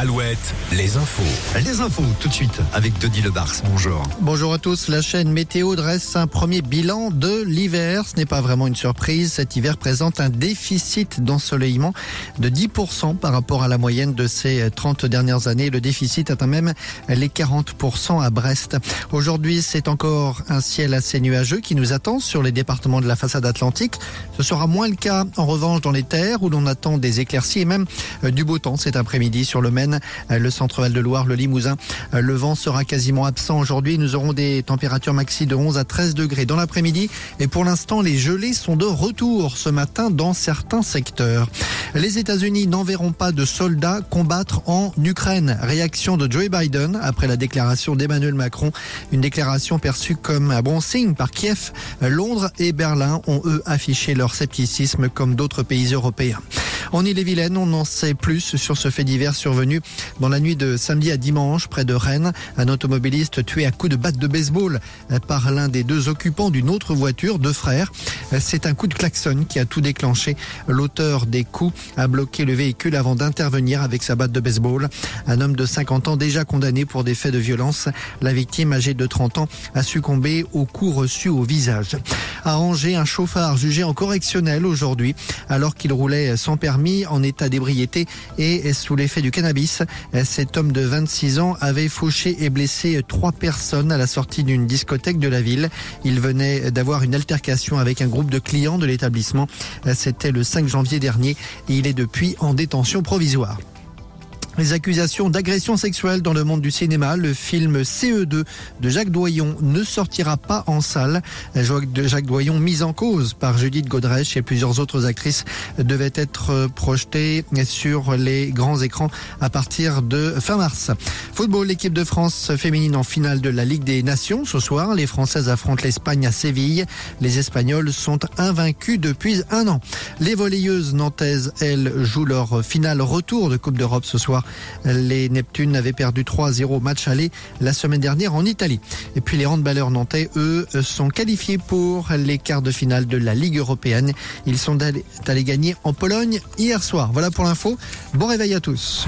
Alouette, les infos. Les infos tout de suite avec Denis Lebars. Bonjour. Bonjour à tous. La chaîne Météo dresse un premier bilan de l'hiver. Ce n'est pas vraiment une surprise. Cet hiver présente un déficit d'ensoleillement de 10% par rapport à la moyenne de ces 30 dernières années. Le déficit atteint même les 40% à Brest. Aujourd'hui, c'est encore un ciel assez nuageux qui nous attend sur les départements de la façade atlantique. Ce sera moins le cas en revanche dans les terres où l'on attend des éclaircies et même du beau temps cet après-midi sur le Maine, euh, le centre Val de Loire, le Limousin. Euh, le vent sera quasiment absent aujourd'hui. Nous aurons des températures maxi de 11 à 13 degrés dans l'après-midi. Et pour l'instant, les gelées sont de retour ce matin dans certains secteurs. Les États-Unis n'enverront pas de soldats combattre en Ukraine. Réaction de Joe Biden après la déclaration d'Emmanuel Macron. Une déclaration perçue comme un bon signe par Kiev. Londres et Berlin ont eux affiché leur scepticisme comme d'autres pays européens. En Ille-et-Vilaine, on en sait plus sur ce fait divers survenu dans la nuit de samedi à dimanche près de Rennes. Un automobiliste tué à coups de batte de baseball par l'un des deux occupants d'une autre voiture, deux frères. C'est un coup de klaxon qui a tout déclenché. L'auteur des coups a bloqué le véhicule avant d'intervenir avec sa batte de baseball. Un homme de 50 ans déjà condamné pour des faits de violence. La victime, âgée de 30 ans, a succombé aux coups reçus au visage. À un chauffard jugé en correctionnel aujourd'hui alors qu'il roulait sans permis en état d'ébriété et sous l'effet du cannabis. Cet homme de 26 ans avait fauché et blessé trois personnes à la sortie d'une discothèque de la ville. Il venait d'avoir une altercation avec un groupe de clients de l'établissement. C'était le 5 janvier dernier et il est depuis en détention provisoire. Les accusations d'agression sexuelle dans le monde du cinéma, le film CE2 de Jacques Doyon ne sortira pas en salle. Jacques Doyon, mise en cause par Judith Godrèche et plusieurs autres actrices, devait être projeté sur les grands écrans à partir de fin mars. Football, l'équipe de France féminine en finale de la Ligue des Nations ce soir. Les Françaises affrontent l'Espagne à Séville. Les Espagnols sont invaincus depuis un an. Les volleyeuses nantaises, elles, jouent leur finale retour de Coupe d'Europe ce soir les Neptunes avaient perdu 3-0 match aller la semaine dernière en Italie. Et puis les handballeurs nantais, eux, sont qualifiés pour les quarts de finale de la Ligue européenne. Ils sont allés gagner en Pologne hier soir. Voilà pour l'info. Bon réveil à tous.